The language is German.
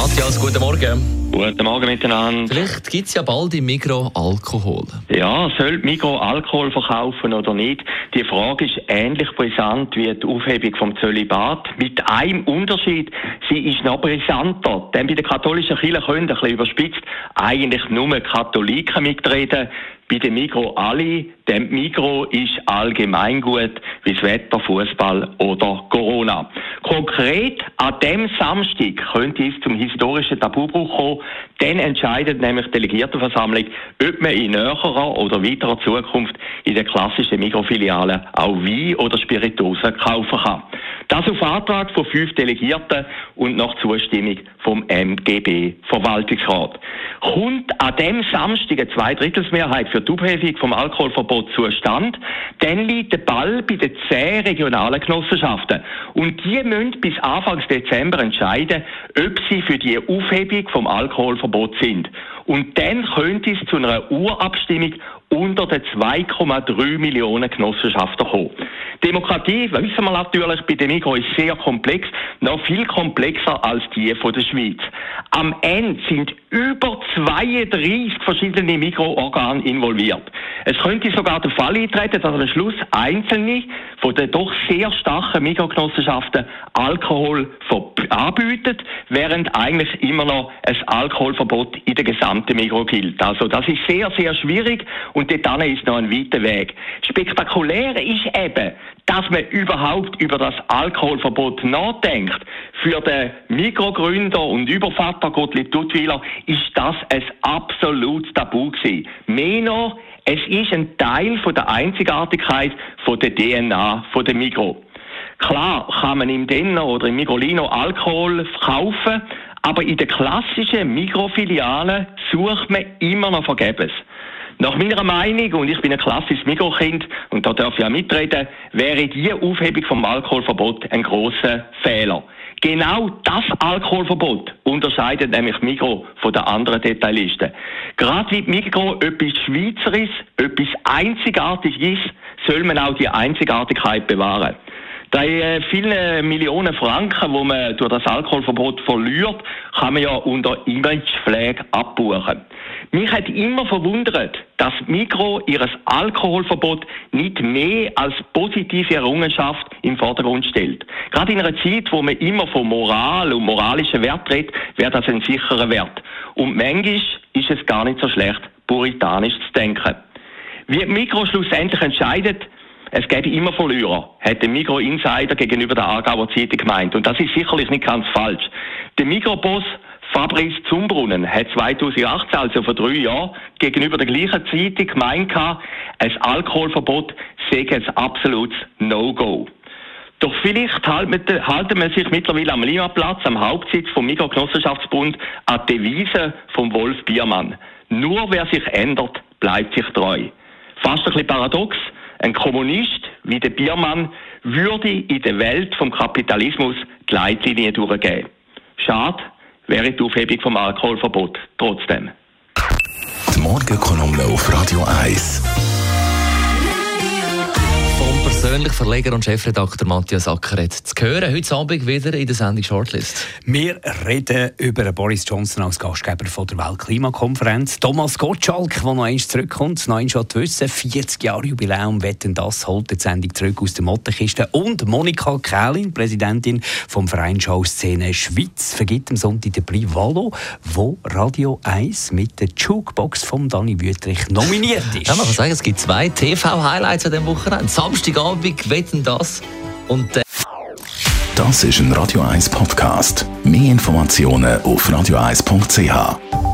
Matthias, guten Morgen. Guten Morgen miteinander. Vielleicht gibt es ja bald im Migro Alkohol. Ja, soll Migro Alkohol verkaufen oder nicht? Die Frage ist ähnlich brisant wie die Aufhebung vom Zölibat. Mit einem Unterschied, sie ist noch brisanter. Denn bei der katholischen Kirche können, ein bisschen überspitzt, eigentlich nur Katholiken mitreden bei dem Migro alle, dem Migro ist allgemein gut, wie das Wetter, Fußball oder Corona. Konkret an dem Samstag könnte es zum historischen Tabubruch kommen. Dann entscheidet nämlich die Delegiertenversammlung, ob man in näherer oder weiterer Zukunft in der klassischen Mikrofiliale auch Wein oder Spirituosen kaufen kann. Das auf Antrag von fünf Delegierten und nach Zustimmung vom MGB Verwaltungsrat. Kommt an dem Samstag eine Zweidrittelsmehrheit für die Aufhebung vom Alkoholverbot zustand, dann liegt der Ball bei den zehn regionalen Genossenschaften. Und die müssen bis Anfang Dezember entscheiden, ob sie für die Aufhebung vom Alkoholverbot sind. Und dann könnte es zu einer Urabstimmung unter den 2,3 Millionen Genossenschaften kommen. Demokratie, wissen wir natürlich, bei dem Migros ist sehr komplex, noch viel komplexer als die von der Schweiz. Am Ende sind über 32 verschiedene Mikroorgane involviert. Es könnte sogar der Fall eintreten, dass am Schluss einzelne von den doch sehr starken Mikrogenossenschaften Alkohol anbieten, während eigentlich immer noch ein Alkoholverbot in der gesamten Mikro gilt. Also das ist sehr, sehr schwierig und dort ist noch ein weiter Weg. Spektakulär ist eben, dass man überhaupt über das Alkoholverbot nachdenkt. Für den Mikrogründer und Übervater Gottlieb Duttweiler ist das ein absolutes Tabu gewesen. Mehr noch, es ist ein Teil von der Einzigartigkeit von der DNA von der Migro. Klar kann man im Denner oder im Migrolino Alkohol kaufen, aber in den klassischen Mikrofilialen sucht man immer noch vergebens. Nach meiner Meinung, und ich bin ein klassisches Mikrokind und da darf ich auch mitreden, wäre die Aufhebung vom Alkoholverbot ein großer Fehler. Genau das Alkoholverbot unterscheidet nämlich Migro von den anderen Detailisten. Gerade wie Migro etwas Schweizerisches, etwas Einzigartiges ist, soll man auch die Einzigartigkeit bewahren. Die äh, vielen Millionen Franken, die man durch das Alkoholverbot verliert, kann man ja unter Imagepflege abbuchen. Mich hat immer verwundert, dass Mikro ihres Alkoholverbot nicht mehr als positive Errungenschaft im Vordergrund stellt. Gerade in einer Zeit, wo man immer von Moral und moralischen Wert redet, wäre das ein sicherer Wert. Und manchmal ist es gar nicht so schlecht, puritanisch zu denken. Wie Mikro schlussendlich entscheidet, es gäbe immer Verlierer, hat der Mikro-Insider gegenüber der Aargauer Zeitung gemeint. Und das ist sicherlich nicht ganz falsch. Der Mikroboss Fabrice Zumbrunnen hat 2018, also vor drei Jahren, gegenüber der gleichen Zeitung gemeint, ein Alkoholverbot sei ein absolutes No-Go. Doch vielleicht halten wir sich mittlerweile am Limaplatz, am Hauptsitz vom Mikrogenossenschaftsbund, an die Devise vom Wolf Biermann. Nur wer sich ändert, bleibt sich treu. Fast ein bisschen paradox. Ein Kommunist wie der Biermann würde in der Welt vom Kapitalismus die Leitlinie durchgeben. Schade, wäre die Aufhebung vom Alkoholverbot trotzdem. Die Morgenkolumne auf Radio 1 persönlich Verleger und Chefredakteur Matthias Ackeret zu hören. Heute Abend wieder in der Sendung Shortlist. Wir reden über Boris Johnson als Gastgeber von der Weltklimakonferenz. Thomas Gottschalk, der noch einmal zurückkommt, noch einmal wissen, 40 Jahre Jubiläum, wetten das, holt die Sendung zurück aus der Mottenkiste. Und Monika Kählin, Präsidentin vom Verein Showszene Schweiz, vergibt am Sonntag den Prix Valo, wo Radio 1 mit der Jukebox von Dani Wüttrich nominiert ist. Ja, man kann sagen, es gibt zwei TV-Highlights an diesem Wochenende. Samstagabend Abend wetten das. Und, äh das ist ein Radio 1 Podcast. Mehr Informationen auf radio1.ch.